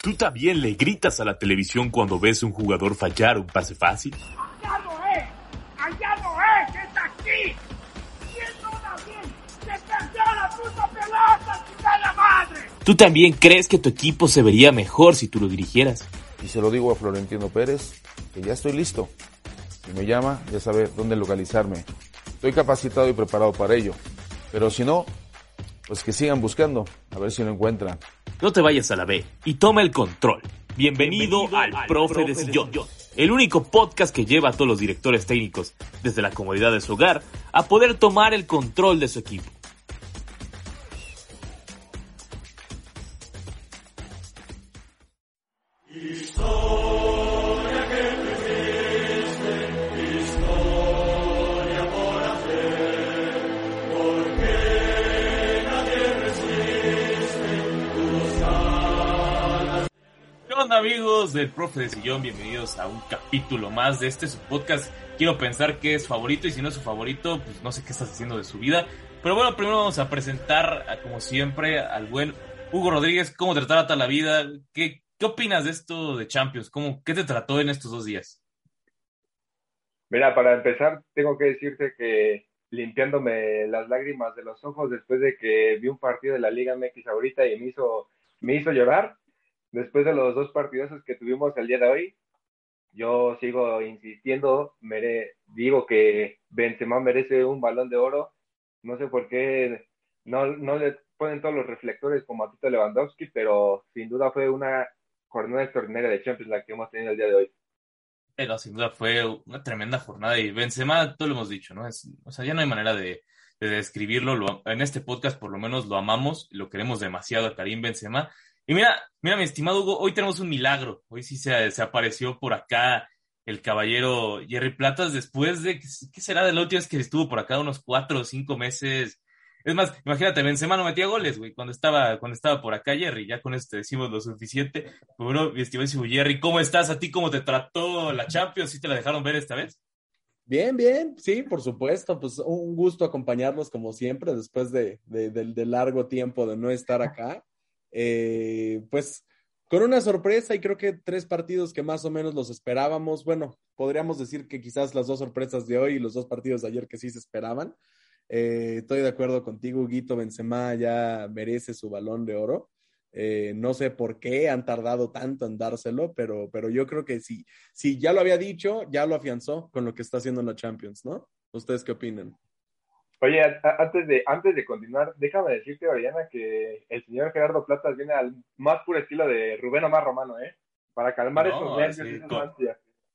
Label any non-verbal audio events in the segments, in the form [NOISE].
¿Tú también le gritas a la televisión cuando ves un jugador fallar un pase fácil? ¡Allá no es! ¡Allá no es! ¡Es aquí! ¿Quién no da bien? ¡Se perdió la puta pelota, la madre! ¿Tú también crees que tu equipo se vería mejor si tú lo dirigieras? Y se lo digo a Florentino Pérez, que ya estoy listo. Si me llama, ya sabe dónde localizarme. Estoy capacitado y preparado para ello. Pero si no, pues que sigan buscando, a ver si lo encuentran. No te vayas a la B y toma el control. Bienvenido, al, Profe, de Sillón, el único podcast que lleva a todos los directores técnicos, desde la comodidad de su hogar, a poder tomar el control de su equipo. ¿Qué del Profe de Sillón? Bienvenidos a un capítulo más de este su podcast. Quiero pensar que es favorito y si no es su favorito, pues no sé qué estás haciendo de su vida. Pero bueno, primero vamos a presentar, como siempre, al buen Hugo Rodríguez. ¿Cómo te trata la vida? ¿Qué, qué opinas de esto de Champions? ¿Cómo, ¿Qué te trató en estos dos días? Mira, para empezar, tengo que decirte que limpiándome las lágrimas de los ojos después de que vi un partido de la Liga MX ahorita y me hizo, me hizo llorar, después de los dos partidos que tuvimos el día de hoy, yo sigo insistiendo, mere, digo que Benzema merece un balón de oro, no sé por qué no, le ponen todos los reflectores como a Tito Lewandowski, pero sin duda fue una jornada extraordinaria de Champions la que hemos tenido el día de hoy. Pero sin duda fue una tremenda jornada y Benzema, todo lo hemos dicho, ¿no? Es, o sea, ya no hay manera de, de describirlo. Lo, en este podcast por lo menos lo amamos, lo queremos demasiado a Karim Benzema. Y mira, mira, mi estimado Hugo, hoy tenemos un milagro. Hoy sí se, apareció por acá el caballero Jerry Platas después de, ¿qué será de la última vez que estuvo por acá? Unos cuatro o cinco meses. Es más, imagínate, Benzema no metía goles, güey, cuando estaba, cuando estaba por acá Jerry. Ya con esto decimos lo suficiente. Bueno, mi estimadísimo Jerry, ¿cómo estás? ¿A ti cómo te trató la Champions? ¿Sí te la dejaron ver esta vez? Bien, bien, sí, por supuesto. Pues un gusto acompañarlos como siempre después de, de, de, de largo tiempo de no estar acá. Eh, pues con una sorpresa y creo que tres partidos que más o menos los esperábamos. Bueno, podríamos decir que quizás las dos sorpresas de hoy y los dos partidos de ayer que sí se esperaban. Eh, estoy de acuerdo contigo, Guito Benzema ya merece su balón de oro. Eh, no sé por qué han tardado tanto en dárselo, pero, pero yo creo que si, si ya lo había dicho, ya lo afianzó con lo que está haciendo en la Champions, ¿no? ¿Ustedes qué opinan? Oye, antes de, antes de continuar, déjame decirte, Oriana, que el señor Gerardo Platas viene al más puro estilo de Rubén Omar Romano, ¿eh? Para calmar no, esos nervios sí, y con,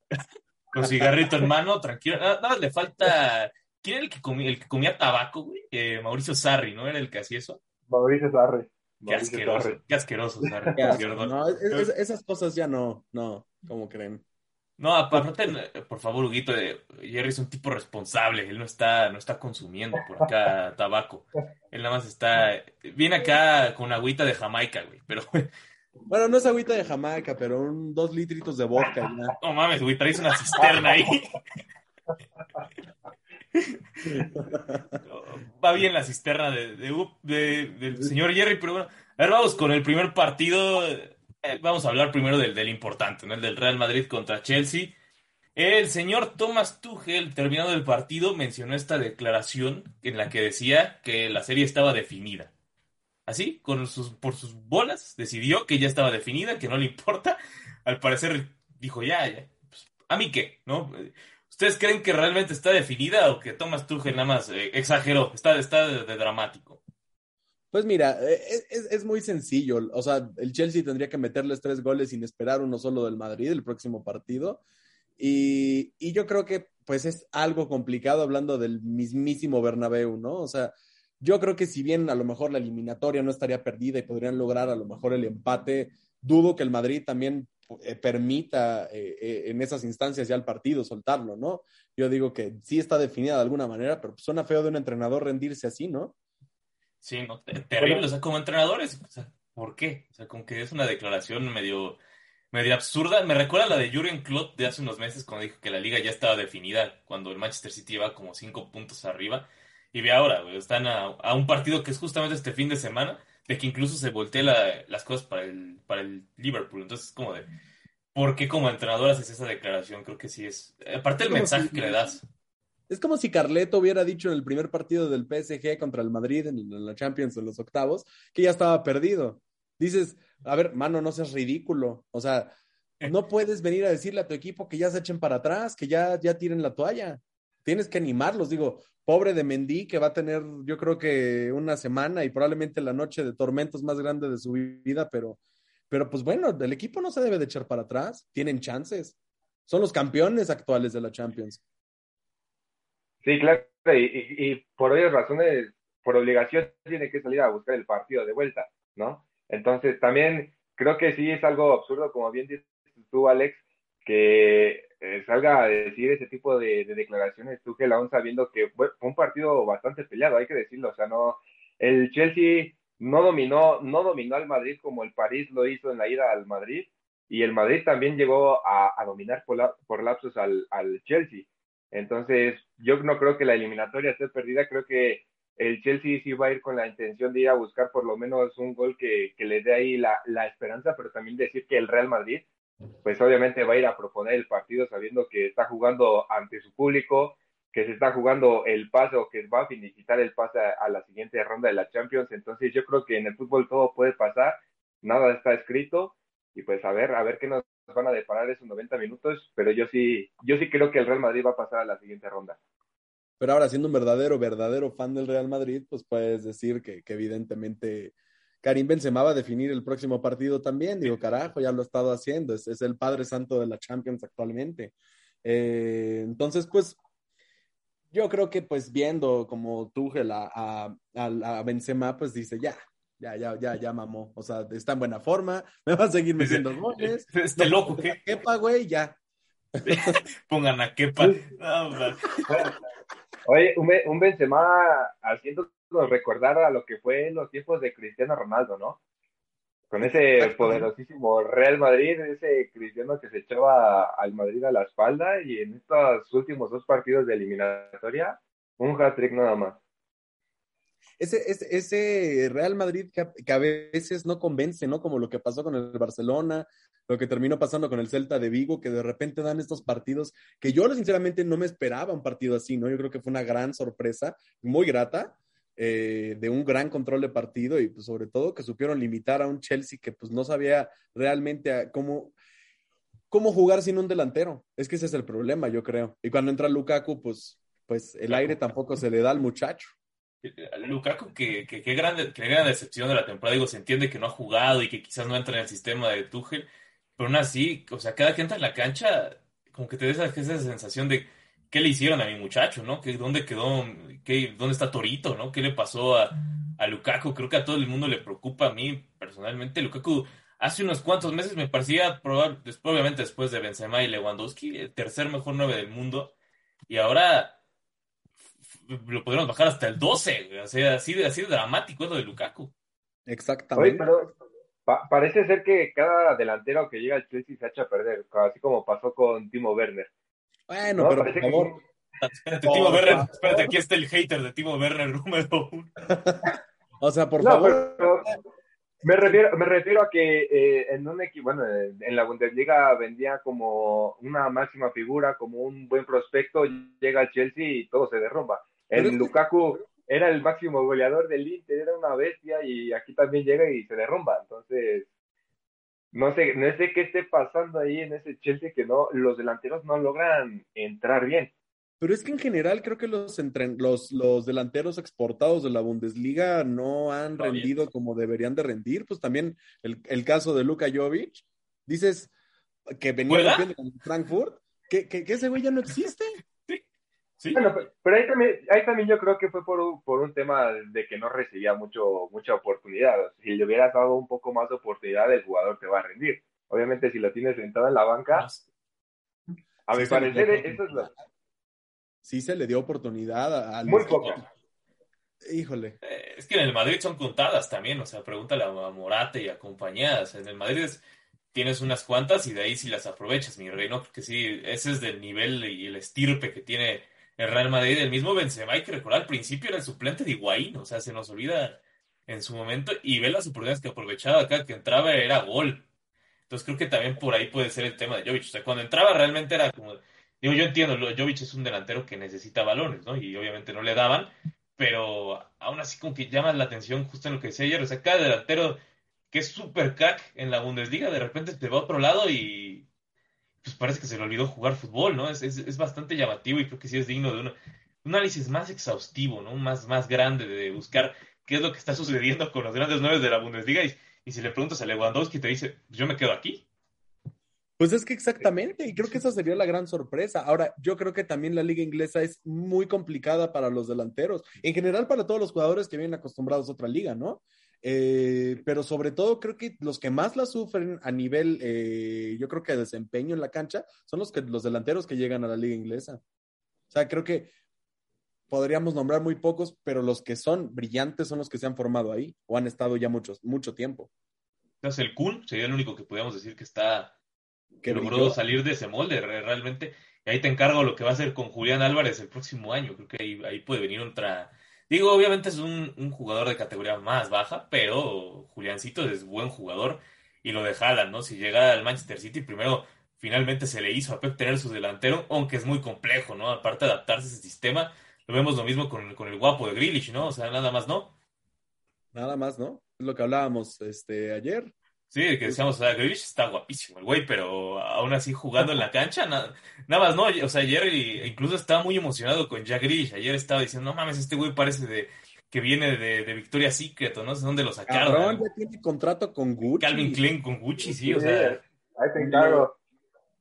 [LAUGHS] con cigarrito en mano, tranquilo. Nada, nada le falta. ¿Quién era el que comía, el que comía tabaco, güey? Eh, Mauricio Sarri, ¿no? Era el que hacía eso. Mauricio Sarri. Qué asqueroso, qué asqueroso, Sarri. Qué no, es, es, esas cosas ya no, no, como creen? No, aparte, por favor, Huguito, Jerry es un tipo responsable, él no está, no está consumiendo por acá [LAUGHS] tabaco. Él nada más está, viene acá con agüita de Jamaica, güey, pero... [LAUGHS] Bueno, no es agüita de Jamaica, pero un dos litritos de vodka. Ya. No mames, güey, traes una cisterna ahí. [LAUGHS] Va bien la cisterna de, de, de, del señor Jerry, pero bueno, a ver, vamos con el primer partido. Eh, vamos a hablar primero del, del importante, ¿no? El del Real Madrid contra Chelsea. El señor Thomas Tuchel, terminado el partido, mencionó esta declaración en la que decía que la serie estaba definida. Así, con sus, por sus bolas, decidió que ya estaba definida, que no le importa. Al parecer dijo, ya, ya, pues, ¿a mí qué? ¿No? ¿Ustedes creen que realmente está definida o que Thomas Tuchel nada más eh, exageró? Está, está de, de dramático. Pues mira, es, es, es, muy sencillo. O sea, el Chelsea tendría que meterles tres goles sin esperar uno solo del Madrid el próximo partido. Y, y, yo creo que pues es algo complicado hablando del mismísimo Bernabéu, ¿no? O sea, yo creo que si bien a lo mejor la eliminatoria no estaría perdida y podrían lograr a lo mejor el empate, dudo que el Madrid también eh, permita eh, eh, en esas instancias ya el partido soltarlo, ¿no? Yo digo que sí está definida de alguna manera, pero suena feo de un entrenador rendirse así, ¿no? Sí, no, terrible, o sea, como entrenadores, o sea, ¿por qué? O sea, como que es una declaración medio, medio absurda. Me recuerda la de Jurgen Klopp de hace unos meses cuando dijo que la liga ya estaba definida, cuando el Manchester City iba como cinco puntos arriba. Y ve ahora, están a, a un partido que es justamente este fin de semana de que incluso se voltee las cosas para el, para el Liverpool. Entonces, es como de, ¿por qué como entrenador haces esa declaración? Creo que sí es, aparte del mensaje que le das. Es como si Carleto hubiera dicho en el primer partido del PSG contra el Madrid en, la Champions en los octavos que ya estaba perdido. Dices, a ver, mano, no seas ridículo. O sea, no puedes venir a decirle a tu equipo que ya se echen para atrás, que ya, ya tiren la toalla. Tienes que animarlos. Digo, pobre de Mendy, que va a tener, yo creo que una semana y probablemente la noche de tormentos más grande de su vida, pero, pero pues bueno, el equipo no se debe de echar para atrás, tienen chances. Son los campeones actuales de la Champions. Sí, claro, y, y, por varias razones, por obligación, tiene que salir a buscar el partido de vuelta, ¿no? Entonces, también creo que sí es algo absurdo, como bien dices tú, Alex, que eh, salga a decir ese tipo de, declaraciones Tuchel aún sabiendo que fue, un partido bastante peleado, hay que decirlo, o sea, no, el Chelsea no dominó, no dominó al Madrid como el París lo hizo en la ida al Madrid, y el Madrid también llegó a, dominar por, por lapsos al, Chelsea. Entonces, yo no creo que la eliminatoria esté perdida, creo que el Chelsea sí va a ir con la intención de ir a buscar por lo menos un gol que, que le dé ahí la, la esperanza, pero también decir que el Real Madrid pues obviamente va a ir a proponer el partido sabiendo que está jugando ante su público, que se está jugando el pase o que va a finiquitar el pase a, la siguiente ronda de la Champions. Entonces yo creo que en el fútbol todo puede pasar, nada está escrito y pues a ver, a ver qué nos van a deparar esos 90 minutos, pero yo sí, yo sí creo que el Real Madrid va a pasar a la siguiente ronda. Pero ahora, siendo un verdadero, verdadero fan del Real Madrid, pues puedes decir que, evidentemente Karim Benzema va a definir el próximo partido también. Digo, carajo, ya lo ha estado haciendo. Es, el padre santo de la Champions actualmente. Eh, entonces, pues, yo creo que, pues, viendo como Tuchel a, a, Benzema, pues dice, ya, ya, ya, ya, ya mamó. O sea, está en buena forma, [LAUGHS] me va a seguir metiendo goles. [LAUGHS] Este loco, ¿qué? Kepa, güey, ya. [LAUGHS] Pongan a Kepa. Oye, un, un Benzema haciendo recordar a lo que fue en los tiempos de Cristiano Ronaldo, ¿no? Con ese poderosísimo Real Madrid, ese Cristiano que se echaba al Madrid a la espalda y en estos últimos dos partidos de eliminatoria, un hat-trick nada más. Ese, ese, ese, Real Madrid que a, veces no convence, ¿no? Como lo que pasó con el Barcelona, lo que terminó pasando con el Celta de Vigo, que de repente dan estos partidos que yo sinceramente no me esperaba un partido así, ¿no? Yo creo que fue una gran sorpresa, muy grata, eh, de un gran control de partido y pues sobre todo que supieron limitar a un Chelsea que pues no sabía realmente cómo, cómo jugar sin un delantero. Es que ese es el problema, yo creo. Y cuando entra Lukaku, pues, pues el aire tampoco se le da al muchacho. Lukaku, que, que, que, gran, gran decepción de la temporada. Digo, se entiende que no ha jugado y que quizás no entra en el sistema de Tuchel, pero aún así, o sea, cada que entra en la cancha, como que te da esa, esa sensación de qué le hicieron a mi muchacho, ¿no? ¿Qué, ¿Dónde quedó? Qué, ¿Dónde está Torito, ¿no? ¿Qué le pasó a, a Lukaku? Creo que a todo el mundo le preocupa a mí personalmente. Lukaku hace unos cuantos meses me parecía probable, obviamente después de Benzema y Lewandowski, el tercer mejor nueve del mundo. Y ahora lo podríamos bajar hasta el 12. O sea, así de, así de dramático es lo de Lukaku. Exactamente. pero parece ser que cada delantero que llega al Chelsea se echa a perder, así como pasó con Timo Werner. Bueno, pero por favor. Espérate, Timo Werner, espérate, aquí está el hater de Timo Werner [LAUGHS] número uno. o sea, por favor. me, refiero, me refiero a que eh, en un equipo, bueno, en la Bundesliga vendía como una máxima figura, como un buen prospecto, llega al Chelsea y todo se derrumba. El Lukaku era el máximo goleador del Inter, era una bestia y aquí también llega y se derrumba. Entonces, no sé, no sé qué esté pasando ahí en ese Chelsea que no, los delanteros no logran entrar bien. Pero es que en general creo que los, los, los delanteros exportados de la Bundesliga no han rendido como deberían de rendir. Pues también el, el caso de Luka Jovic, dices que venía con Frankfurt, que, que, que ese güey ya no existe. Bueno, pero ahí también, ahí también yo creo que fue por un, por un tema de que no recibía mucho, mucha oportunidad. Si le hubieras dado un poco más de oportunidad, el jugador te va a rendir. Obviamente si lo tienes sentado en la banca, a Sí mi parecer eso es lo... Sí se le dio oportunidad al Muy poco. Híjole. Eh, Es que en el Madrid son contadas también, o sea, pregúntale a Morate y a compañías. En el Madrid es- tienes unas cuantas y de ahí si las aprovechas, mi rey, ¿no? Porque sí, ese es del nivel y el estirpe que tiene el Real Madrid. El mismo Benzema, hay que recordar, al principio era el suplente de Higuaín, o sea, se nos olvida en su momento y ve las oportunidades que aprovechaba acá, que entraba era gol. Entonces creo que también por ahí puede ser el tema de Jovic. O sea, cuando entraba realmente era como... Digo, yo entiendo, Jovic es un delantero que necesita balones, ¿no? Y obviamente no le daban, pero aún así como que llama la atención justo en lo que decía ayer. O sea, cada delantero que es súper crack en la Bundesliga, de repente te va a otro lado y pues parece que se le olvidó jugar fútbol, ¿no? Es, es, es bastante llamativo y creo que sí es digno de un, análisis más exhaustivo, ¿no? Más, más grande de buscar qué es lo que está sucediendo con los grandes nueve de la Bundesliga y, y si le preguntas a Lewandowski te dice, "Pues yo me quedo aquí. Pues es que exactamente, y creo que esa sería la gran sorpresa. Ahora, yo creo que también la liga inglesa es muy complicada para los delanteros, en general para todos los jugadores que vienen acostumbrados a otra liga, ¿no? Eh, pero sobre todo creo que los que más la sufren a nivel, eh, yo creo que desempeño en la cancha, son los, que, los delanteros que llegan a la liga inglesa. O sea, creo que podríamos nombrar muy pocos, pero los que son brillantes son los que se han formado ahí o han estado ya muchos, mucho tiempo. Entonces el Kun sería el único que podríamos decir que está Que logró brilló. salir de ese molde re- realmente. Y ahí te encargo lo que va a hacer con Julián Álvarez el próximo año. Creo que ahí, ahí puede venir otra. Digo, obviamente es un, un jugador de categoría más baja, pero Juliancito es buen jugador y lo de ¿no? Si llega al Manchester City, primero finalmente se le hizo a Pep tener su delantero, aunque es muy complejo, ¿no? Aparte de adaptarse a ese sistema, lo vemos lo mismo con, con el guapo de Grealish, ¿no? O sea, nada más, ¿no? Nada más, ¿no? Es lo que hablábamos este, ayer. Sí, que decíamos, o sea, Grealish está guapísimo el güey, pero aún así jugando en la cancha, na- nada más, ¿no? O sea, ayer y- incluso estaba muy emocionado con Jack Grealish. Ayer estaba diciendo, no mames, este güey parece de que viene de, de Victoria's Secret, o no sé dónde lo sacaron. Cabrón, ya tiene contrato con Gucci. Calvin Klein con Gucci, sí, o sea, ahí te encargo.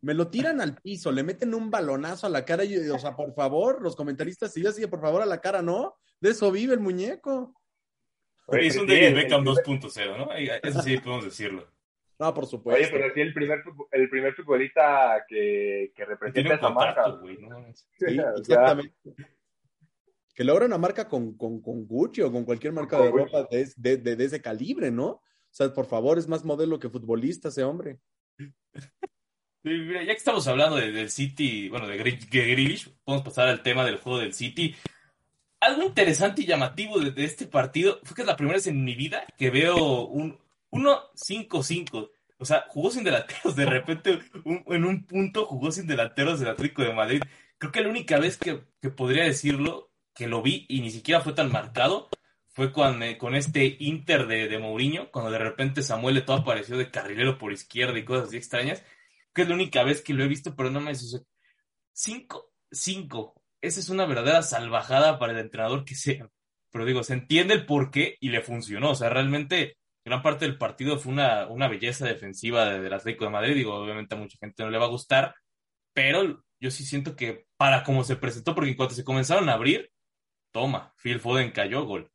Me lo tiran al piso, le meten un balonazo a la cara y, o sea, por favor, los comentaristas, si yo así, por favor, a la cara, no. De eso vive el muñeco. Oye, es un David Beckham el- 2.0, ¿no? Eso sí podemos decirlo. No, por Oye, supuesto. pero sí el primer, el primer futbolista que, que representa esa marca. güey, ¿no? Sí, exactamente. Que logra una marca con, con, con Gucci o con cualquier marca Con de Gucci. ropa de, de, de- de ese calibre, ¿no? O sea, por favor, es más modelo que futbolista ese hombre. Sí, mira, ya que estamos hablando de- del City, bueno, de Grealish, podemos pasar al tema del juego del City. Algo interesante y llamativo de, este partido fue que es la primera vez en mi vida que veo un 1-5-5. O sea, jugó sin delanteros. De repente, en un punto jugó sin delanteros del Atlético de Madrid. Creo que la única vez que, que podría decirlo, que lo vi y ni siquiera fue tan marcado, fue con, eh, con este Inter de, de Mourinho, cuando de repente Samuel Eto'o apareció de carrilero por izquierda y cosas así extrañas que es la única vez que lo he visto, pero no me. Cinco, cinco. Esa es una verdadera salvajada para el entrenador que sea. Pero digo, se entiende el porqué y le funcionó. O sea, realmente gran parte del partido fue una, una belleza defensiva de- del Atlético de Madrid. Digo, obviamente a mucha gente no le va a gustar, pero yo sí siento que para cómo se presentó, porque en cuanto se comenzaron a abrir, toma, Phil Foden cayó gol.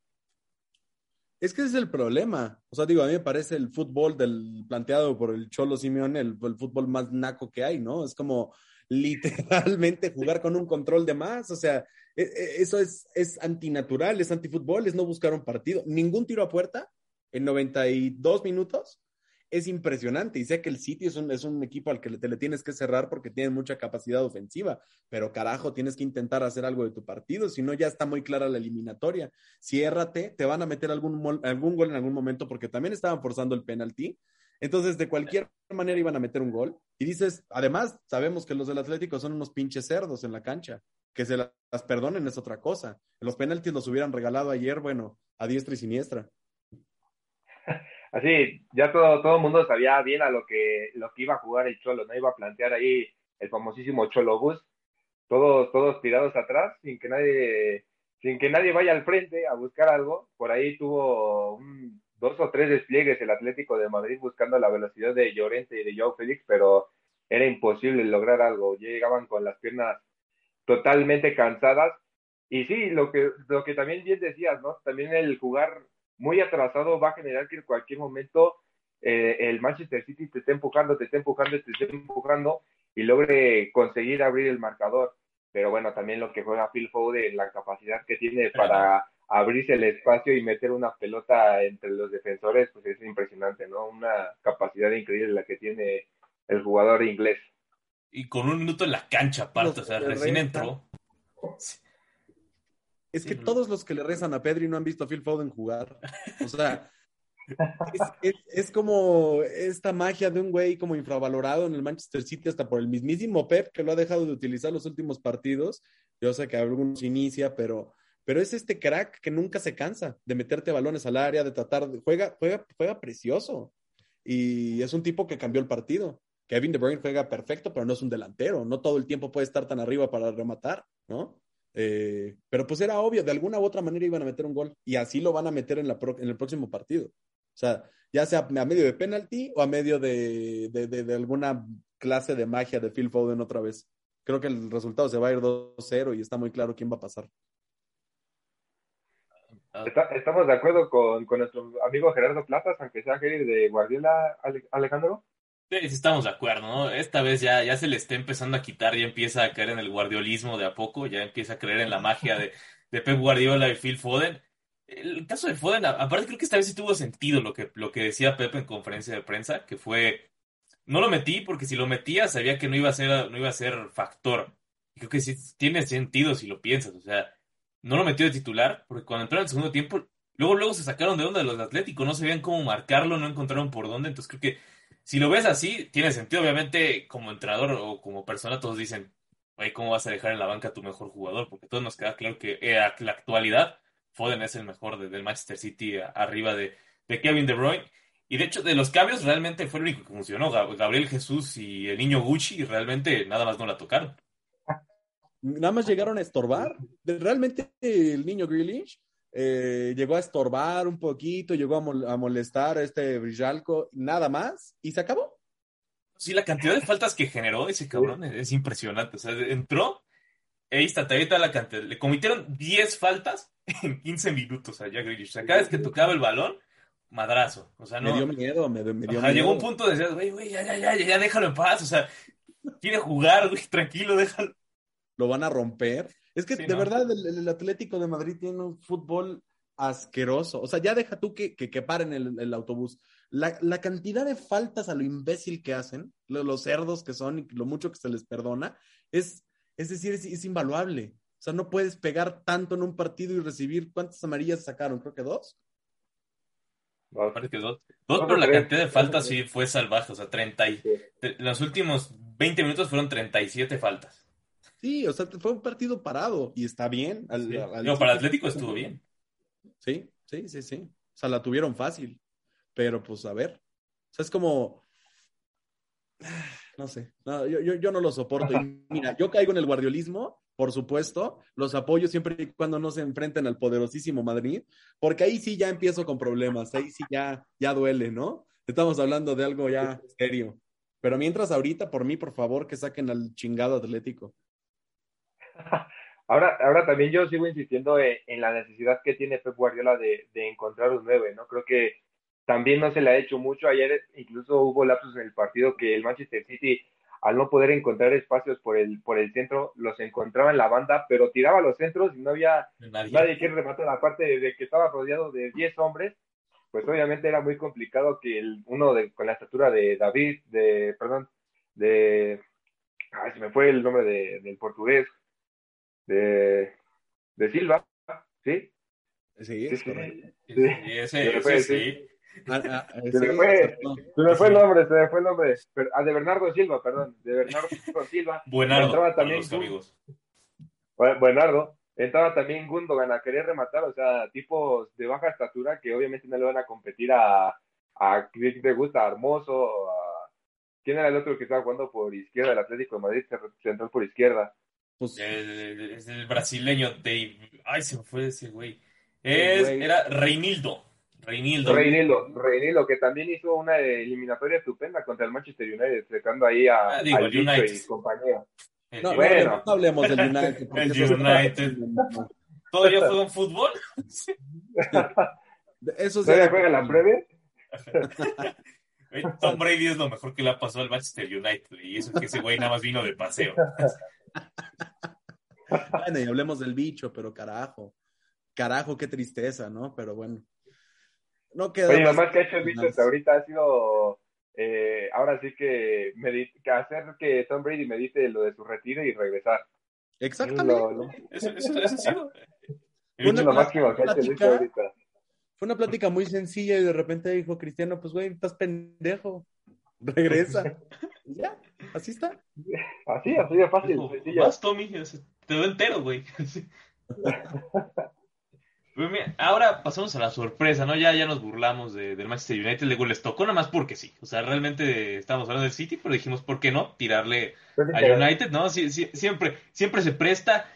Es que ese es el problema. O sea, digo, a mí me parece el fútbol del planteado por el Cholo Simeone el, el fútbol más naco que hay, ¿no? Es como literalmente jugar con un control de más. O sea, e- e- eso es, es antinatural, es antifútbol, es no buscar un partido. Ningún tiro a puerta en 92 minutos es impresionante. Y sé que el City es un, es un equipo al que te le tienes que cerrar porque tiene mucha capacidad ofensiva, pero carajo, tienes que intentar hacer algo de tu partido, si no ya está muy clara la eliminatoria. Ciérrate, te van a meter algún, algún gol en algún momento porque también estaban forzando el penalti. Entonces, de cualquier manera iban a meter un gol. Y dices, además, sabemos que los del Atlético son unos pinches cerdos en la cancha. Que se la- las perdonen es otra cosa. Los penaltis los hubieran regalado ayer, bueno, a diestra y siniestra. [LAUGHS] Así, ya todo, todo el mundo sabía bien a lo que, lo que iba a jugar el Cholo, ¿no? Iba a plantear ahí el famosísimo Cholo Bus, todos, todos tirados atrás, sin que nadie, sin que nadie vaya al frente a buscar algo. Por ahí tuvo un- dos o tres despliegues el Atlético de Madrid buscando la velocidad de Llorente y de Joao Félix, pero era imposible lograr algo. Ya llegaban con las piernas totalmente cansadas. Y sí, lo que, lo que también bien decías, ¿no? También el jugar muy atrasado va a generar que en cualquier momento eh, el Manchester City te está empujando, te está empujando, te está empujando y logre conseguir abrir el marcador. Pero bueno, también lo que juega Phil Foden, la capacidad que tiene para abrirse el espacio y meter una pelota entre los defensores, pues es impresionante, ¿no? Una capacidad increíble la que tiene el jugador inglés. Y con un minuto en la cancha aparte, o sea, recién entró. Es que todos los que le rezan a Pedri no han visto a Phil Foden jugar. O sea, es, como esta magia de un güey como infravalorado en el Manchester City, hasta por el mismísimo Pep, que lo ha dejado de utilizar los últimos partidos. Yo sé que algunos inicia, pero, pero es este crack que nunca se cansa de meterte balones al área, de tratar de. Juega, juega, juega precioso. Y es un tipo que cambió el partido. Kevin De Bruyne juega perfecto, pero no es un delantero. No todo el tiempo puede estar tan arriba para rematar, ¿no? Eh, pero pues era obvio, de alguna u otra manera iban a meter un gol y así lo van a meter en, la en el próximo partido. O sea, ya sea a medio de penalti o a medio de, de, alguna clase de magia de Phil Foden otra vez. Creo que el resultado se va a ir 2-0 y está muy claro quién va a pasar. ¿Estamos de acuerdo con, con, nuestro amigo Gerardo Plazas, aunque sea de Guardiola, Alejandro? Sí, estamos de acuerdo, ¿no? Esta vez ya, ya se le está empezando a quitar, ya empieza a caer en el guardiolismo de a poco, ya empieza a creer en la magia de, de Pep Guardiola y Phil Foden. El caso de Foden, aparte creo que esta vez sí tuvo sentido lo que, lo que decía Pep en conferencia de prensa, que fue, no lo metí porque si lo metía sabía que no iba a ser, no iba a ser factor. Y creo que sí tiene sentido si lo piensas, o sea, no lo metió de titular, porque cuando entró en el segundo tiempo, luego, luego se sacaron de onda de los Atléticos, no sabían cómo marcarlo, no encontraron por dónde, entonces creo que si lo ves así, tiene sentido. Obviamente, como entrenador o como persona, todos dicen, ¿cómo vas a dejar en la banca a tu mejor jugador? Porque todos nos queda claro que en eh, la actualidad Foden es el mejor del Manchester City arriba de, Kevin De Bruyne. Y de hecho, de los cambios, realmente fue el único que funcionó. Gabriel Jesús y el niño Gucci, realmente nada más no la tocaron. Nada más llegaron a estorbar. Realmente el niño Grealish eh, llegó a estorbar un poquito, llegó a, molestar a este Brijalco, nada más, y se acabó. Sí, la cantidad de faltas que generó ese cabrón es, impresionante. O sea, entró, ahí está, la cantidad. Le cometieron 10 faltas [LAUGHS] en 15 minutos a Jack Grealish. O sea, cada vez que tocaba el balón, madrazo. O sea, no. Me dio miedo, me, dio miedo. Llegó un punto de decir, güey, güey, ya, ya, ya, ya, déjalo en paz. O sea, quiere jugar, güey, tranquilo, déjalo. Lo van a romper. Es que de verdad el, Atlético de Madrid tiene un fútbol asqueroso. O sea, ya deja tú que, que, paren el, autobús. La, cantidad de faltas a lo imbécil que hacen, los cerdos que son y lo mucho que se les perdona, es, es decir, es, invaluable. O sea, no puedes pegar tanto en un partido y recibir. ¿Cuántas amarillas sacaron? Creo que dos. Parece que dos. Dos, pero la cantidad de faltas sí fue salvaje. O sea, 30 y, los últimos 20 minutos fueron 37 faltas. Sí, o sea, fue un partido parado y está bien. no, para Atlético estuvo bien. Sí, sí, sí, sí. O sea, la tuvieron fácil. Pero pues a ver. O sea, es como. [SIGHS] No sé. yo, yo, no lo soporto. Y [LAUGHS] mira, yo caigo en el guardiolismo, por supuesto. Los apoyo siempre y cuando no se enfrenten al poderosísimo Madrid. Porque ahí sí ya empiezo con problemas. Ahí sí ya, ya duele, ¿no? Estamos hablando de algo ya serio. Pero mientras ahorita, por mí, por favor, que saquen al chingado Atlético. [LAUGHS] Ahora, ahora también yo sigo insistiendo en, la necesidad que tiene Pep Guardiola de, encontrar un 9, ¿no? Creo que también no se le ha hecho mucho. Ayer incluso hubo lapsos en el partido que el Manchester City, al no poder encontrar espacios por el, por el centro, los encontraba en la banda, pero tiraba los centros y no había nadie, que rematar. Aparte de que estaba rodeado de 10 hombres, pues obviamente era muy complicado que el, uno de, con la estatura de David, de, perdón, de, ay, se me fue el nombre del portugués, de, de Silva, ¿sí? Sí, es correcto. Sí, ese, sí. Ah, ah, [LAUGHS] se, me fue, se me fue el nombre, se me fue el nombre. ah, de Bernardo Silva, perdón. De Bernardo Silva. [LAUGHS] Buenardo. Entraba también los amigos. Buenardo. Entraba también Gundogan a querer rematar, o sea, tipos de baja estatura que obviamente no le van a competir a, a ¿quién te gusta? A Hermoso, a... ¿Quién era el otro que estaba jugando por izquierda? El Atlético de Madrid se entró por izquierda. Pues, es el brasileño Dave. Ay, se me fue ese güey. Es, Era Reinildo. Reinildo. Reinildo. Reinildo, que también hizo una eliminatoria estupenda contra el Manchester United, sacando ahí a, ah, digo, United. y compañía. No, bueno. no, hablemos del United. [LAUGHS] el United. ¿Todavía juega en fútbol? [LAUGHS] Eso ¿Todavía juega la breve? Tom Brady es lo mejor que le ha pasado al Manchester United y eso es que ese güey nada más vino de paseo. Bueno, y hablemos del bicho, pero carajo. Carajo, qué tristeza, ¿no? Pero bueno. No queda Oye, lo más que ha hecho el bicho hasta ahorita ha sido eh, ahora sí que, que, hacer que Tom Brady medite lo de su retiro y regresar. Exactamente. Eso, eso, eso, eso Fue [LAUGHS] una, plática, fue una plática muy sencilla y de repente dijo Cristiano, pues güey, estás pendejo. Regresa. [LAUGHS] ya, así está. Así, así de fácil. Vas, Tommy, te doy entero, güey. [LAUGHS] Ahora pasamos a la sorpresa, ¿no? Ya, ya nos burlamos de, del Manchester United, luego les tocó nada más porque sí. O sea, realmente estábamos hablando del City, pero dijimos, ¿por qué no? Tirarle a United, ¿no? siempre, siempre se presta.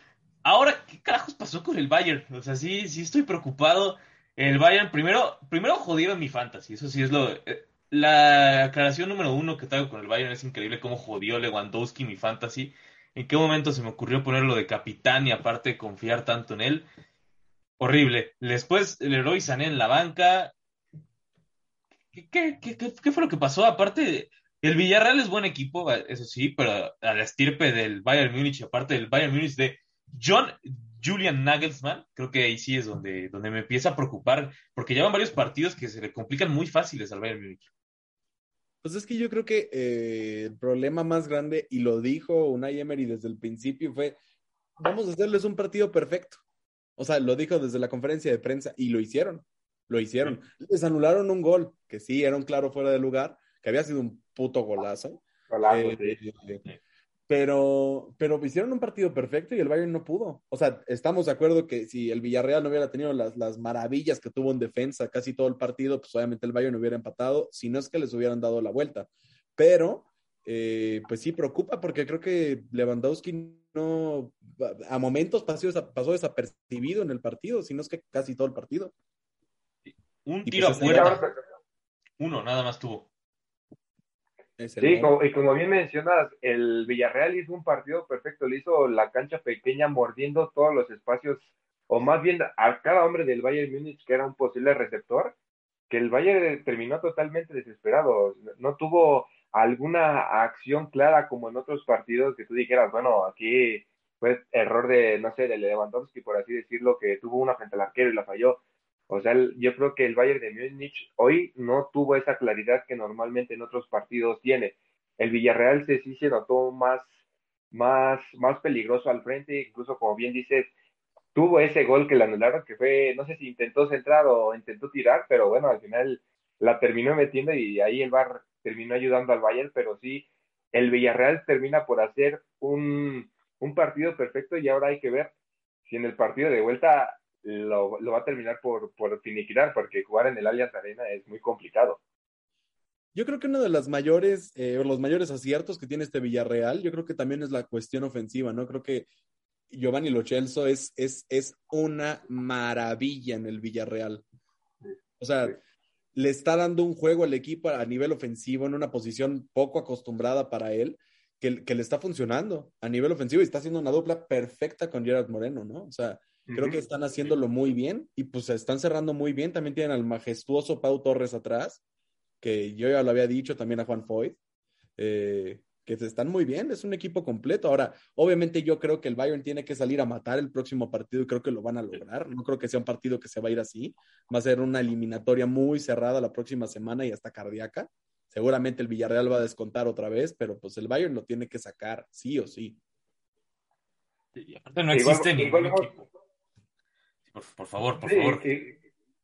Ahora, ¿qué carajos pasó con el Bayern? O sea, sí, sí estoy preocupado. El Bayern, primero, primero jodieron mi fantasy, eso sí es lo... Eh, la aclaración número uno que traigo con el Bayern es increíble cómo jodió Lewandowski mi fantasy. ¿En qué momento se me ocurrió ponerlo de capitán y aparte confiar tanto en él? Horrible. Después héroe Sané en la banca. ¿Qué, qué, qué, qué, fue lo que pasó? Aparte, el Villarreal es buen equipo, eso sí, pero a la estirpe del Bayern Múnich, aparte del Bayern Múnich de John Julian Nagelsmann, creo que ahí sí es donde, donde me empieza a preocupar, porque llevan varios partidos que se le complican muy fáciles al Bayern Múnich. Pues es que yo creo que eh, el problema más grande, y lo dijo Unai Emery desde el principio, fue, vamos a hacerles un partido perfecto. O sea, lo dijo desde la conferencia de prensa y lo hicieron, lo hicieron. Les anularon un gol, que sí, era un claro fuera de lugar, que había sido un puto golazo. Eh, eh, pero, pero hicieron un partido perfecto y el Bayern no pudo. O sea, estamos de acuerdo que si el Villarreal no hubiera tenido las, las maravillas que tuvo en defensa casi todo el partido, pues obviamente el Bayern no hubiera empatado, si no es que les hubieran dado la vuelta. Pero, eh, pues sí preocupa porque creo que Lewandowski no, a momentos pasó, pasó desapercibido en el partido, si no es que casi todo el partido. Un tiro pues, afuera. Uno, nada más tuvo. Sí, como, y como bien mencionas, el Villarreal hizo un partido perfecto, le hizo la cancha pequeña mordiendo todos los espacios, o más bien a cada hombre del Bayern Múnich que era un posible receptor, que el Bayern terminó totalmente desesperado, no tuvo alguna acción clara como en otros partidos que tú dijeras, bueno, aquí fue error de, no sé, de Lewandowski, por así decirlo, que tuvo una frente al arquero y la falló, o sea, yo creo que el Bayern de Múnich hoy no tuvo esa claridad que normalmente en otros partidos tiene. El Villarreal se, sí se notó más, más, más peligroso al frente, incluso como bien dices, tuvo ese gol que le anularon, que fue, no sé si intentó centrar o intentó tirar, pero bueno, al final la terminó metiendo y ahí el Bar terminó ayudando al Bayern, pero sí, el Villarreal termina por hacer un, un partido perfecto y ahora hay que ver si en el partido de vuelta lo, va a terminar por, por finiquitar, porque jugar en el Allianz Arena es muy complicado. Yo creo que uno de las mayores, eh, los mayores aciertos que tiene este Villarreal, yo creo que también es la cuestión ofensiva, ¿no? Creo que Giovanni Lochelso es, es, es una maravilla en el Villarreal. O sea, le está dando un juego al equipo a nivel ofensivo en una posición poco acostumbrada para él, que, que le está funcionando a nivel ofensivo y está haciendo una dupla perfecta con Gerard Moreno, ¿no? O sea, Creo que están haciéndolo muy bien y pues se están cerrando muy bien. También tienen al majestuoso Pau Torres atrás, que yo ya lo había dicho también a Juan Foyt, eh, que están muy bien, es un equipo completo. Ahora, obviamente yo creo que el Bayern tiene que salir a matar el próximo partido y creo que lo van a lograr. No creo que sea un partido que se va a ir así. Va a ser una eliminatoria muy cerrada la próxima semana y hasta cardíaca. Seguramente el Villarreal va a descontar otra vez, pero pues el Bayern lo tiene que sacar sí o sí. Y aparte no existe ningún equipo por, favor, por favor.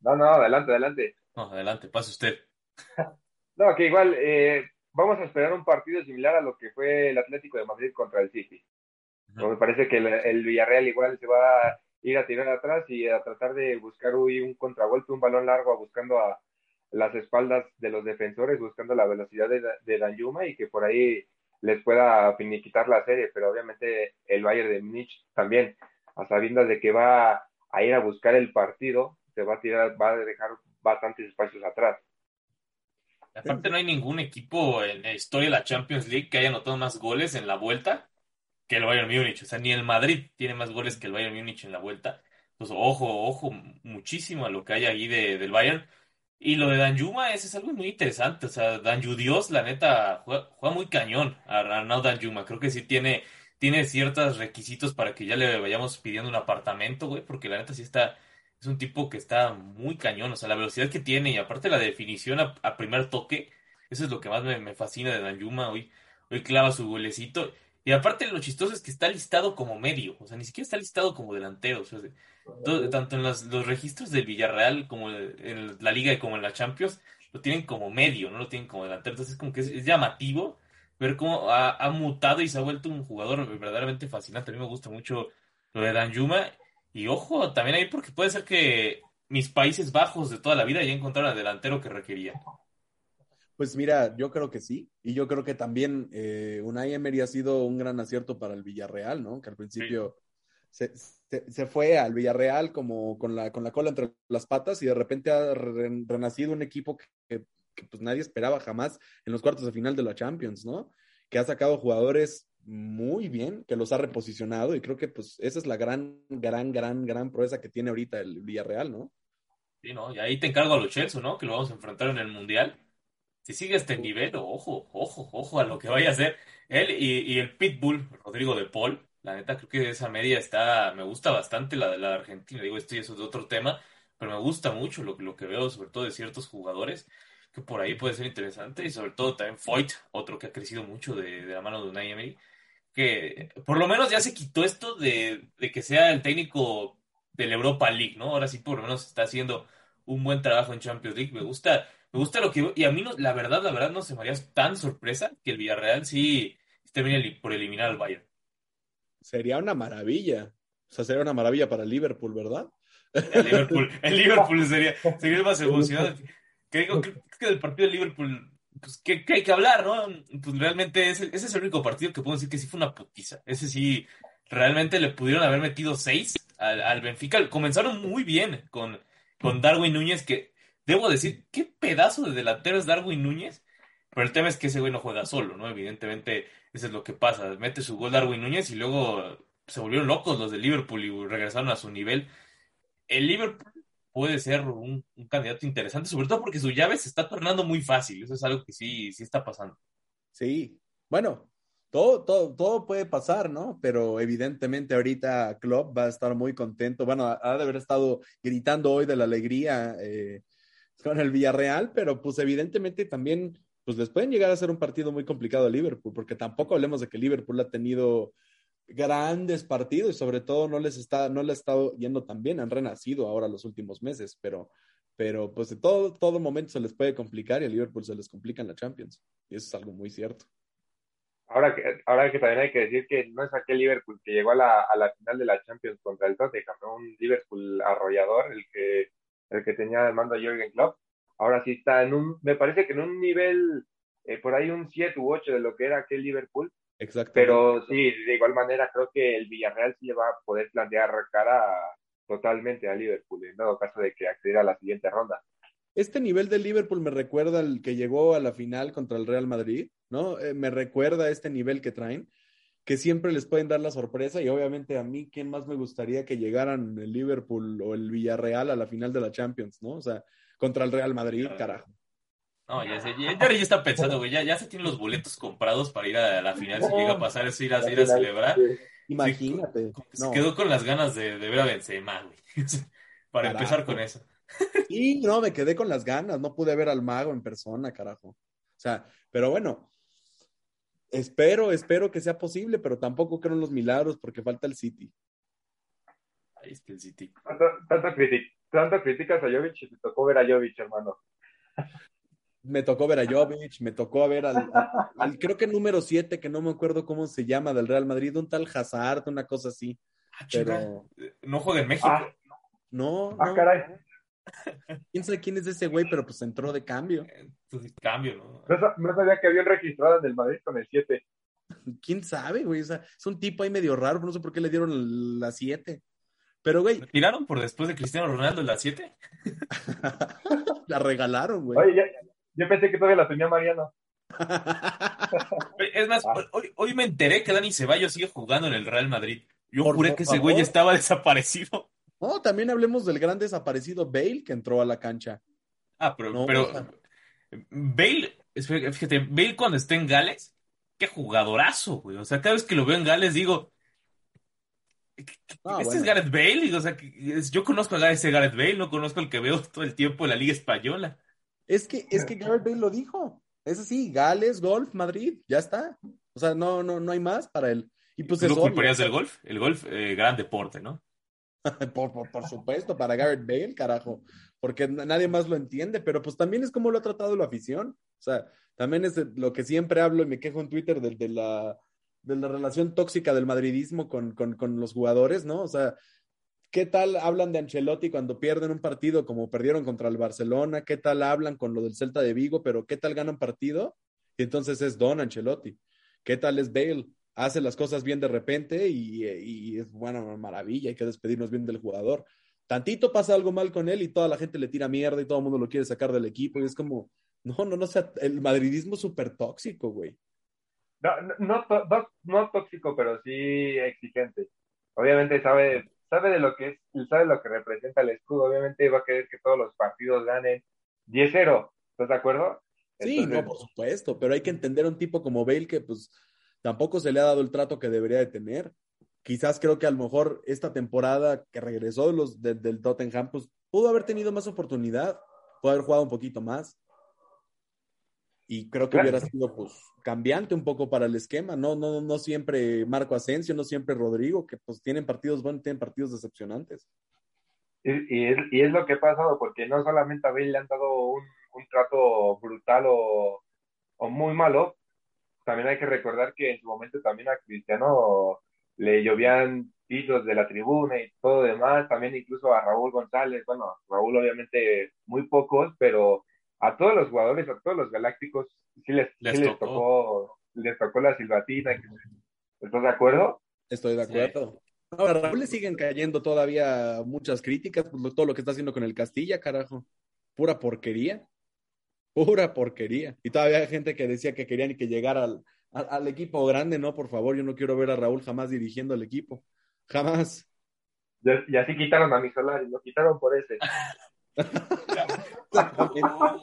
No, no, adelante, adelante. No, adelante, pase usted. [LAUGHS] no, que igual eh, vamos a esperar un partido similar a lo que fue el Atlético de Madrid contra el City. Me parece que el, Villarreal igual se va a ir a tirar atrás y a tratar de buscar un contragolpe, un balón largo, buscando a las espaldas de los defensores, buscando la velocidad de, de Danjuma y que por ahí les pueda finiquitar la serie, pero obviamente el Bayern de Múnich también, a sabiendas de que va a ir a buscar el partido, se va a tirar, va a dejar bastantes espacios atrás. Aparte no hay ningún equipo en la historia de la Champions League que haya anotado más goles en la vuelta que el Bayern Múnich. O sea, ni el Madrid tiene más goles que el Bayern Múnich en la vuelta. Entonces, ojo, ojo muchísimo a lo que hay ahí de, del Bayern. Y lo de Danjuma es, es algo muy interesante. O sea, Danju Dios, la neta, juega, juega muy cañón a Arnaud Danjuma. Creo que sí tiene, tiene ciertos requisitos para que ya le vayamos pidiendo un apartamento, güey, porque la neta sí está, es un tipo que está muy cañón. O sea, la velocidad que tiene y aparte la definición a, a primer toque, eso es lo que más me, me fascina de Danjuma. Hoy, hoy clava su golecito. Y aparte lo chistoso es que está listado como medio, o sea, ni siquiera está listado como delantero. O sea, todo- tanto en los, los registros del Villarreal como en la Liga y como en la Champions, lo tienen como medio, no lo tienen como delantero. Entonces es como que es, es llamativo ver cómo ha, ha mutado y se ha vuelto un jugador verdaderamente fascinante. A mí me gusta mucho lo de Danjuma. Y ojo, también ahí porque puede ser que mis Países Bajos de toda la vida ya encontraron al delantero que requerían. Pues mira, yo creo que sí, y yo creo que también eh, Unai Emery ha sido un gran acierto para el Villarreal, ¿no? Que al principio se, se- se fue al Villarreal como con la, con la cola entre las patas y de repente ha re- renacido un equipo que, que, pues nadie esperaba jamás en los cuartos de final de la Champions, ¿no? Que ha sacado jugadores muy bien, que los ha reposicionado y creo que pues esa es la gran, gran, gran, gran proeza que tiene ahorita el Villarreal, ¿no? Sí, ¿no? Y ahí te encargo a Lo Celso, ¿no? Que lo vamos a enfrentar en el Mundial. Si sigue este nivel, ojo, ojo, ojo a lo que vaya a hacer él y, y el Pitbull, Rodrigo de Paul. La neta, creo que esa media está, me gusta bastante la de la Argentina. Digo, esto y eso es otro tema, pero me gusta mucho lo, lo que veo, sobre todo de ciertos jugadores, que por ahí puede ser interesante. Y sobre todo también Foyt, otro que ha crecido mucho de, de la mano de Unai Emery, que por lo menos ya se quitó esto de, de que sea el técnico del Europa League, ¿no? Ahora sí por lo menos está haciendo un buen trabajo en Champions League. Me gusta, me gusta lo que. Y a mí, no, la verdad, la verdad, no se me haría tan sorpresa que el Villarreal sí esté bien eli- por eliminar al Bayern. Sería una maravilla. O sea, sería una maravilla para Liverpool, ¿verdad? El Liverpool, el Liverpool sería, sería el más emocionado. Creo que del partido de Liverpool, pues, ¿qué, qué hay que hablar, no? Pues realmente ese, ese es el único partido que puedo decir que sí fue una putiza. Ese sí, realmente le pudieron haber metido seis al, al Benfica. Comenzaron muy bien con, con Darwin Núñez, que debo decir, qué pedazo de delantero es Darwin Núñez. Pero el tema es que ese güey no juega solo, ¿no? Evidentemente, eso es lo que pasa. Mete su gol Darwin Núñez y luego se volvieron locos los de Liverpool y regresaron a su nivel. El Liverpool puede ser un, un candidato interesante, sobre todo porque su llave se está tornando muy fácil. Eso es algo que sí, sí está pasando. Sí. Bueno, todo, todo, todo puede pasar, ¿no? Pero evidentemente ahorita Klopp va a estar muy contento. Bueno, ha de haber estado gritando hoy de la alegría eh, con el Villarreal, pero pues evidentemente también pues les pueden llegar a ser un partido muy complicado a Liverpool, porque tampoco hablemos de que Liverpool ha tenido grandes partidos y sobre todo no les está, no les ha estado yendo tan bien, han renacido ahora los últimos meses, pero, pero pues de todo, todo momento se les puede complicar y a Liverpool se les complica en la Champions, y eso es algo muy cierto. Ahora que, ahora que también hay que decir que no es aquel Liverpool que llegó a la, a la final de la Champions contra el Tottenham, ¿no? un Liverpool arrollador, el que, el que tenía de mando a Jürgen Klopp. Ahora sí está en un, me parece que en un nivel, eh, por ahí un 7 u 8 de lo que era aquel Liverpool. Exacto. Pero sí, de igual manera creo que el Villarreal sí le va a poder plantear cara totalmente a Liverpool, en dado caso de que accediera a la siguiente ronda. Este nivel de Liverpool me recuerda al que llegó a la final contra el Real Madrid, ¿no? Eh, me recuerda este nivel que traen, que siempre les pueden dar la sorpresa y obviamente a mí, ¿quién más me gustaría que llegaran el Liverpool o el Villarreal a la final de la Champions, ¿no? O sea, contra el Real Madrid, carajo. No, ya sé, ya, ya está pensando, güey, ya, ya se tienen los boletos comprados para ir a la final, si llega a pasar eso, ir a, ir a celebrar. Imagínate. Se no. quedó con las ganas de, de ver a Benzema, güey. [LAUGHS] Para Carajo. empezar con eso. Sí, no, me quedé con las ganas, no pude ver al mago en persona, carajo. O sea, pero bueno, espero, espero que sea posible, pero tampoco creo en los milagros porque falta el City. Ahí está el City. Tanto, tanto, critic, tanto criticas a Jovic y te tocó ver a Jovic, hermano. Me tocó ver a Jovic, me tocó ver al, al, al creo que número 7, que no me acuerdo cómo se llama, del Real Madrid, un tal Hazard, una cosa así. Ah, Pero No juega en México. Ah, no, ah, no, caray. [LAUGHS] quién sabe quién es ese güey, pero pues entró de cambio. Entonces, cambio, ¿no? No, sa- no sabía que había un registrado en el Madrid con el 7. ¿Quién sabe, güey? O sea, es un tipo ahí medio raro, no sé por qué le dieron la 7. Pero, güey, ¿Me tiraron por después de Cristiano Ronaldo en la 7? [LAUGHS] la regalaron, güey. Oye, ya, yo pensé que todavía la tenía Mariano. Es más, Ah. hoy, hoy me enteré que Dani Ceballos sigue jugando en el Real Madrid. Yo Por juré que ese güey estaba desaparecido. No, también hablemos del gran desaparecido Bale que entró a la cancha. Ah, pero, No, pero Bale, fíjate, Bale cuando esté en Gales, qué jugadorazo, güey. O sea, cada vez que lo veo en Gales digo, Ah, este bueno. es Gareth Bale, o sea, yo conozco a ese Gareth Bale, no conozco al que veo todo el tiempo en la Liga Española. Es que, es que Gareth Bale lo dijo. Es así, Gales, Golf, Madrid, ya está. O sea, no, no, no hay más para él. Y pues ¿Tú es lo obvio. culparías del golf? El golf, eh, gran deporte, ¿no? [LAUGHS] Por, por, por supuesto, para Gareth Bale, carajo, porque nadie más lo entiende, pero pues también es como lo ha tratado la afición. O sea, también es lo que siempre hablo y me quejo en Twitter de, de la, de la relación tóxica del madridismo con, con, con los jugadores, ¿no? O sea, ¿qué tal hablan de Ancelotti cuando pierden un partido como perdieron contra el Barcelona? ¿Qué tal hablan con lo del Celta de Vigo? Pero ¿qué tal ganan partido? Y entonces es Don Ancelotti. ¿Qué tal es Bale? hace las cosas bien de repente y, es bueno, maravilla, hay que despedirnos bien del jugador. Tantito pasa algo mal con él y toda la gente le tira mierda y todo el mundo lo quiere sacar del equipo y es como, no, no, no, sea, el madridismo es súper tóxico, güey. No, no, no- no tóxico, pero sí exigente. Obviamente sabe, sabe de lo que es, sabe lo que representa el escudo. Obviamente va a querer que todos los partidos ganen 10-0. ¿Estás de acuerdo? Sí, no, por supuesto, pero hay que entender a un tipo como Bale que pues tampoco se le ha dado el trato que debería de tener. Quizás creo que a lo mejor esta temporada que regresó de los, de- del Tottenham, pues pudo haber tenido más oportunidad, pudo haber jugado un poquito más. Y creo que Claro. hubiera sido pues cambiante un poco para el esquema, no, no, no siempre Marco Asensio, no siempre Rodrigo, que pues tienen partidos buenos, tienen partidos decepcionantes. Y, y es, y es lo que ha pasado, porque no solamente a Bale le han dado un, un trato brutal o, o muy malo, también hay que recordar que en su momento también a Cristiano le llovían pisos de la tribuna y todo demás, también incluso a Raúl González, bueno, Raúl obviamente muy pocos, pero a todos los jugadores, a todos los galácticos, sí les, Les sí les tocó. tocó, les tocó la silbatina. ¿Estás de acuerdo? Estoy de Sí. acuerdo. Ahora, a Raúl le siguen cayendo todavía muchas críticas por todo lo que está haciendo con el Castilla, carajo. Pura porquería. Pura porquería. Y todavía hay gente que decía que querían que llegara al, al, al equipo grande, no, por favor, yo no quiero ver a Raúl jamás dirigiendo el equipo. Jamás. Y, y así quitaron a mi solar y lo quitaron por ese. [LAUGHS]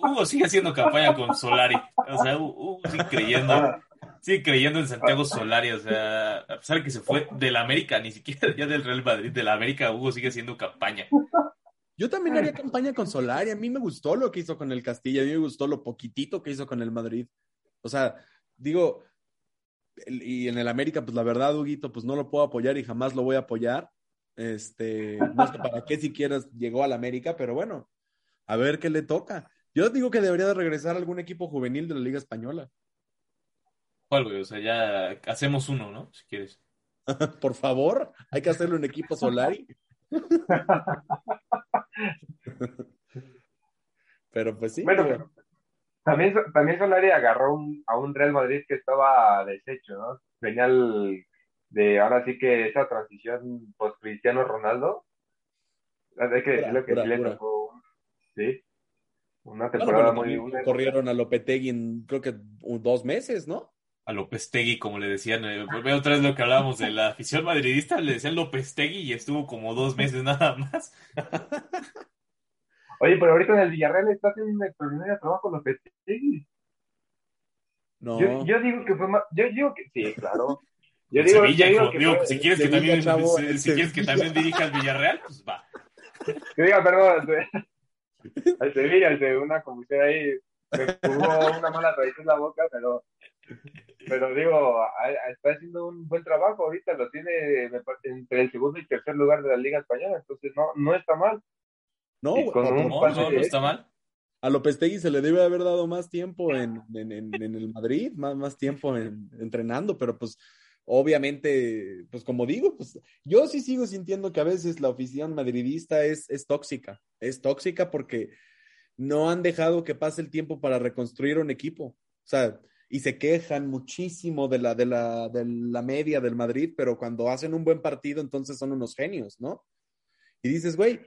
Hugo sigue haciendo campaña con Solari. O sea, Hugo sigue creyendo, sigue creyendo en Santiago Solari. O sea, a pesar de que se fue del América, ni siquiera ya del Real Madrid, del América, Hugo sigue haciendo campaña. Yo también haría campaña con Solari. A mí me gustó lo que hizo con el Castilla, a mí me gustó lo poquitito que hizo con el Madrid. O sea, digo, y en el América, pues la verdad, Huguito, pues no lo puedo apoyar y jamás lo voy a apoyar. Este, no sé para qué siquiera llegó al América, pero bueno, a ver qué le toca. Yo digo que debería de regresar a algún equipo juvenil de la Liga Española. ¿Cuál, güey? O sea, ya hacemos uno, ¿no? Si quieres. [LAUGHS] Por favor, hay que hacerle un equipo Solari. [LAUGHS] Pero pues sí. Bueno, pero también, también Solari agarró un- a un Real Madrid que estaba deshecho, ¿no? Venía el- de ahora sí que esa transición post Cristiano Ronaldo. Hay que decirlo que Pura, sí le tocó, un- sí, una bueno, temporada bueno, muy una- corrieron a Lopetegui en creo que un- dos meses, ¿no? A Lopestegui, como le decían. eh, veo otra vez lo que hablábamos de la afición madridista, le decían Lopestegui y estuvo como dos meses nada más. [LAUGHS] Oye, pero ahorita en el Villarreal está haciendo un extraordinario trabajo los Lopetegui. No. Yo, yo digo que fue más, yo digo que sí, claro. Yo digo, Sevilla, yo digo hijo, que digo, fue- si quieres que Sevilla, también, chavo, si, el si quieres que Sevilla. también dirija al Villarreal, pues va. Que diga, perdón, al- Sevilla, al de una comisión ahí, me jugó una mala raíz en la boca, pero, pero digo, a- a- está haciendo un buen trabajo ahorita, lo tiene entre el segundo y tercer lugar de la Liga Española, entonces no, no está mal. No, No, no, no está mal. a Lopetegui se le debe haber dado más tiempo en, en, en- en el Madrid, más, más tiempo en- entrenando, pero pues obviamente, pues como digo, pues yo sí sigo sintiendo que a veces la afición madridista es, es tóxica, es tóxica porque no han dejado que pase el tiempo para reconstruir un equipo, o sea, y se quejan muchísimo de la, de la, de la media del Madrid, pero cuando hacen un buen partido, entonces son unos genios, ¿no? Y dices, güey,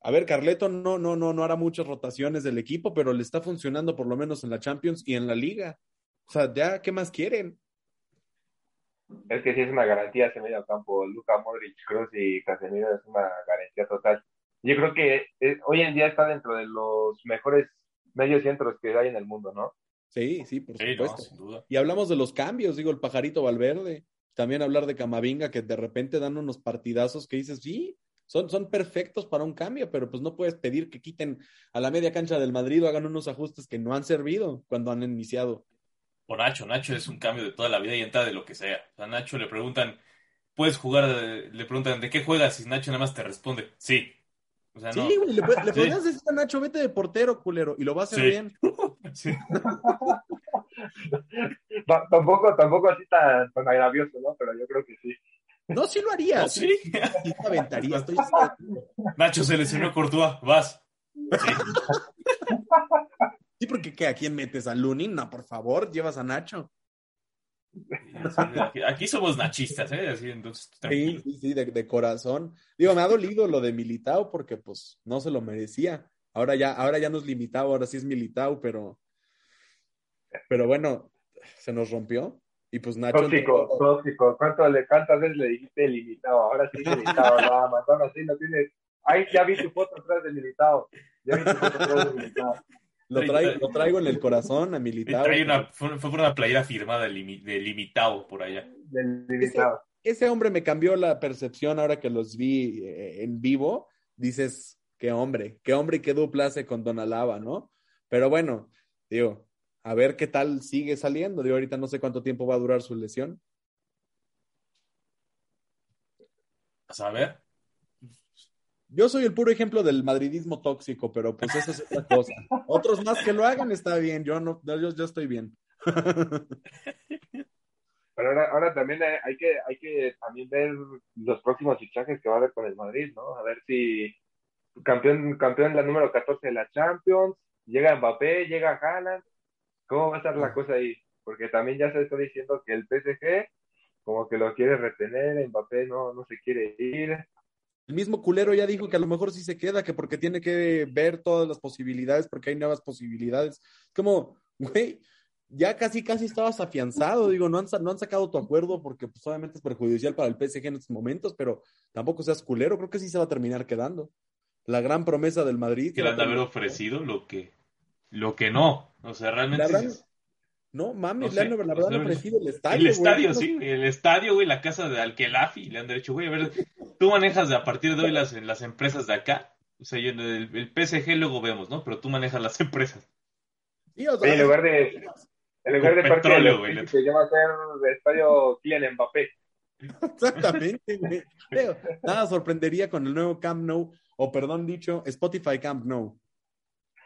a ver, Carleto no, no, no, no hará muchas rotaciones del equipo, pero le está funcionando por lo menos en la Champions y en la Liga. O sea, ya, ¿qué más quieren? Es que sí es una garantía ese medio campo, Luca Modric, Kroos y Casemiro es una garantía total. Yo creo que eh, hoy en día está dentro de los mejores medios centros que hay en el mundo, ¿no? Sí, sí, por Sí, supuesto. no, sin duda. Y hablamos de los cambios, digo, el pajarito Valverde. También hablar de Camavinga, que de repente dan unos partidazos que dices, sí, son, son perfectos para un cambio, pero pues no puedes pedir que quiten a la media cancha del Madrid o hagan unos ajustes que no han servido cuando han iniciado. Por Nacho, Nacho es un cambio de toda la vida y entra de lo que sea. O sea, a Nacho le preguntan, ¿puedes jugar? Le preguntan, ¿de qué juegas? Y Nacho nada más te responde, sí. O sea, Sí, no. güey, le, Sí. podrías decir a Nacho, vete de portero, culero, y lo va a hacer Sí. bien. [LAUGHS] Sí. [LAUGHS] Ta- Tampoco, tampoco así tan, tan agravioso, ¿no? Pero yo creo que sí. No, sí lo haría. No, sí, sí. sí te aventaría, estoy. [LAUGHS] Nacho se lesionó Courtois, vas. Sí. Porque ¿qué? ¿A quién metes? ¿A Lunin? No, por favor, llevas a Nacho. Aquí, somos nachistas, ¿eh? Así, entonces, Sí, sí, sí, de, de corazón. Digo, me ha dolido lo de Militao porque pues no se lo merecía. Ahora ya, ahora ya no es limitado, ahora sí es Militao, pero, pero bueno, se nos rompió. Y pues Nacho. Tóxico, tóxico. ¿Cuánto le, ¿Cuántas veces le dijiste limitado? Ahora sí limitado, [LAUGHS] nada más. Ahora sí no tienes. Ay, ya vi tu foto atrás de limitado. Ya vi tu foto atrás de limitado. Lo traigo, lo traigo en el corazón a Militao. trae una, fue, por una playera firmada de, limi- de limitado por allá. Del limitado. Ese hombre me cambió la percepción ahora que los vi eh, en vivo. Dices, qué hombre, qué hombre y qué dupla hace con Don Alaba, ¿no? Pero bueno, digo, a ver qué tal sigue saliendo. Digo, ahorita no sé cuánto tiempo va a durar su lesión. A saber. Yo soy el puro ejemplo del madridismo tóxico, pero pues eso es otra cosa. Otros más que lo hagan está bien, yo no, yo, yo estoy bien. Pero ahora, ahora también hay, que, hay que también ver los próximos fichajes que va a haber con el Madrid, ¿no? A ver si campeón, campeón la número 14 de la Champions, llega Mbappé, llega Haaland, ¿cómo va a estar la cosa ahí? Porque también ya se está diciendo que el PSG como que lo quiere retener, Mbappé no, no se quiere ir. El mismo culero ya dijo que a lo mejor sí se queda, que porque tiene que ver todas las posibilidades, porque hay nuevas posibilidades. Como, güey, ya casi, casi estabas afianzado. Digo, no han, no han sacado tu acuerdo porque pues, obviamente es perjudicial para el PSG en estos momentos, pero tampoco seas culero. Creo que sí se va a terminar quedando. La gran promesa del Madrid. Que le han de haber ofrecido lo que, lo que no. O sea, realmente. La No mames, No le han, sé, la verdad ofrecido el estadio. El güey. estadio, sí, el estadio, güey, la casa de Alquelafi, le han dicho, güey, a ver, tú manejas de a partir de hoy las, las empresas de acá, o sea, el, el PSG luego vemos, ¿no? Pero tú manejas las empresas. Sí, o sea, Oye, en lugar de, en lugar de Parque petróleo, güey. Ya va a ser de estadio Kylian Mbappé. Exactamente, güey. Nada sorprendería con el nuevo Camp Nou, o perdón dicho, Spotify Camp Nou,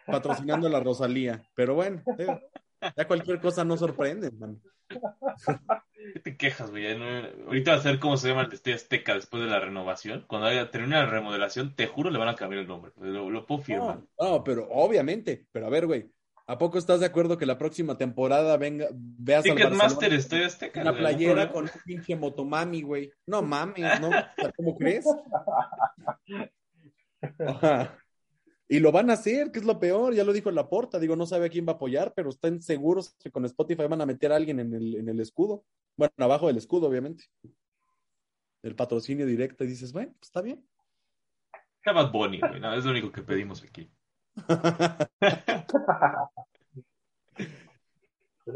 patrocinando a la Rosalía. Pero bueno, digo, ya cualquier cosa no sorprende, man. [LAUGHS] ¿Qué te quejas, güey? Ahorita va a ser cómo se llama el Estadio Azteca después de la renovación. Cuando haya termine la remodelación, te juro, le van a cambiar el nombre. Lo, lo puedo firmar. No, no, pero obviamente, pero a ver, güey, ¿a poco estás de acuerdo que la próxima temporada venga, veas al Ticketmaster Barcelona Estadio Azteca. algún playera [LAUGHS] con un pinche motomami, güey? No mames, ¿no? ¿Cómo crees? [LAUGHS] Ajá. Y lo van a hacer, que es lo peor, ya lo dijo Laporta, digo, no sabe a quién va a apoyar, pero están seguros que con Spotify van a meter a alguien en el, en el escudo. Bueno, abajo del escudo, obviamente. El patrocinio directo, y dices, bueno, pues está bien. Bad Bunny, güey, no, es lo único que pedimos aquí. [LAUGHS]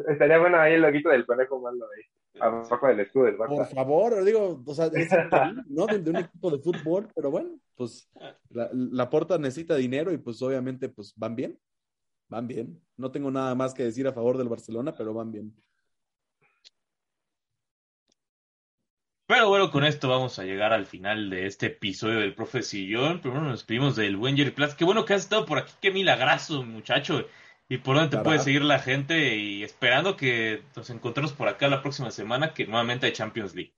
Estaría bueno ahí el loguito del conejo malo ahí, abajo del escudo del Por Barça. favor, digo, o sea, es increíble, ¿no? De, de un equipo de fútbol, pero bueno, pues la, la Porta necesita dinero y pues obviamente pues van bien, van bien. No tengo nada más que decir a favor del Barcelona, pero van bien. Pero bueno, con esto vamos a llegar al final de este episodio del Profe Sillón. Primero nos despedimos del buen Jerry Platz. Qué bueno que has estado por aquí, qué milagroso, muchacho. Y por dónde te puede seguir la gente y esperando que nos encontremos por acá la próxima semana, que nuevamente hay Champions League.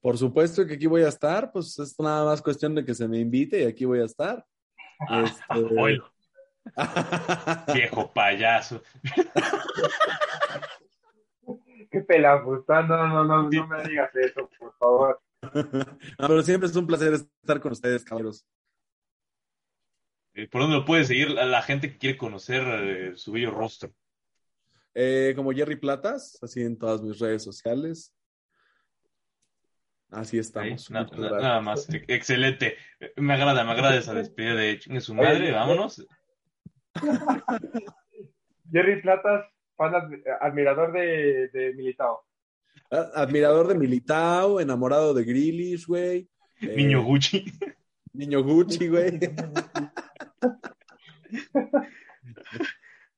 Por supuesto que aquí voy a estar, pues es nada más cuestión de que se me invite y aquí voy a estar. Este... [LAUGHS] [LAUGHS] Viejo payaso. [LAUGHS] Qué pelafustán, no, no, no, no me digas eso, por favor. No, pero siempre es un placer estar con ustedes, caballeros. Eh, ¿Por dónde lo puede seguir la, la gente que quiere conocer eh, su bello rostro? Eh, como Jerry Platas, así en todas mis redes sociales. Así estamos. Na- na- nada más. Excelente. Me agrada, me agrada esa despedida de chingue su madre. Oye, Vámonos. [LAUGHS] Jerry Platas, fan ad- admirador de, de Militao. A- Admirador de Militao, enamorado de Grealish, güey. Eh, Niño Gucci. Niño Gucci, güey. [LAUGHS]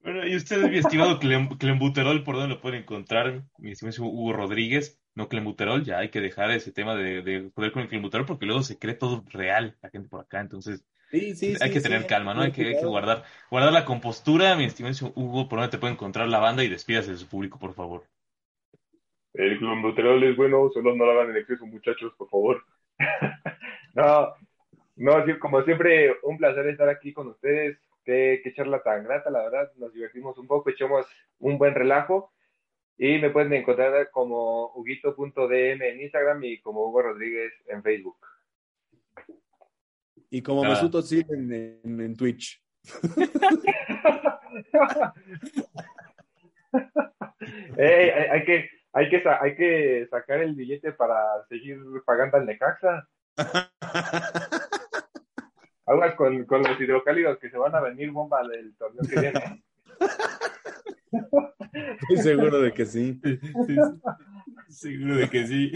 Bueno, y usted, mi estimado Clem- Clembuterol, ¿por dónde lo pueden encontrar? Mi estimado Hugo Rodríguez, no Clembuterol, ya hay que dejar ese tema de, de joder con el Clembuterol porque luego se cree todo real la gente por acá, entonces Sí, sí, hay sí, que sí, tener calma, ¿no? Hay que, hay que cuidado. guardar, guardar la compostura, mi estimado Hugo, ¿por dónde te puede encontrar la banda? Y despídase de su público, por favor. El clombuterol es bueno, solo no lo hagan en exceso, muchachos, por favor. [LAUGHS] no, no, como siempre, un placer estar aquí con ustedes. Qué, qué charla tan grata, la verdad. Nos divertimos un poco, echamos un buen relajo. Y me pueden encontrar como huguito.dm en Instagram y como Hugo Rodríguez en Facebook. Y como Ah. Mesut Özil en, en, en Twitch. [LAUGHS] Ey, hay, hay que, hay, que, hay que sacar el billete para seguir pagando al Necaxa. [LAUGHS] Aguas con, con los hidrocálidos que se van a venir bomba del torneo que viene. Estoy seguro de que sí. Seguro de que sí.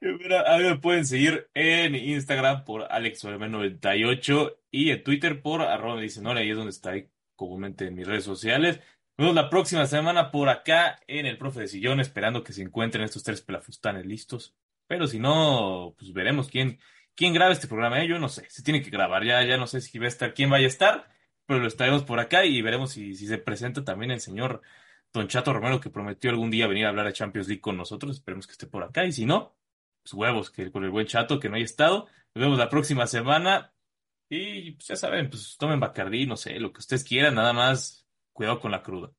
Mira, a mí me pueden seguir en Instagram por AlexOM98 y en Twitter por arroba dice ahí es donde estoy comúnmente en mis redes sociales. Nos vemos la próxima semana por acá en el Profe de Sillón, esperando que se encuentren estos tres pelafustanes listos. Pero si no, pues veremos quién, quién graba este programa. ¿eh? Yo no sé, se tiene que grabar, ya, ya no sé si va a estar, quién vaya a estar, pero lo estaremos por acá y veremos si, si se presenta también el señor Don Chato Romero, que prometió algún día venir a hablar de Champions League con nosotros. Esperemos que esté por acá. Y si no, pues huevos, que con el buen Chato que no haya estado. Nos vemos la próxima semana. Y pues ya saben, pues tomen Bacardí, no sé, lo que ustedes quieran, nada más cuidado con la cruda.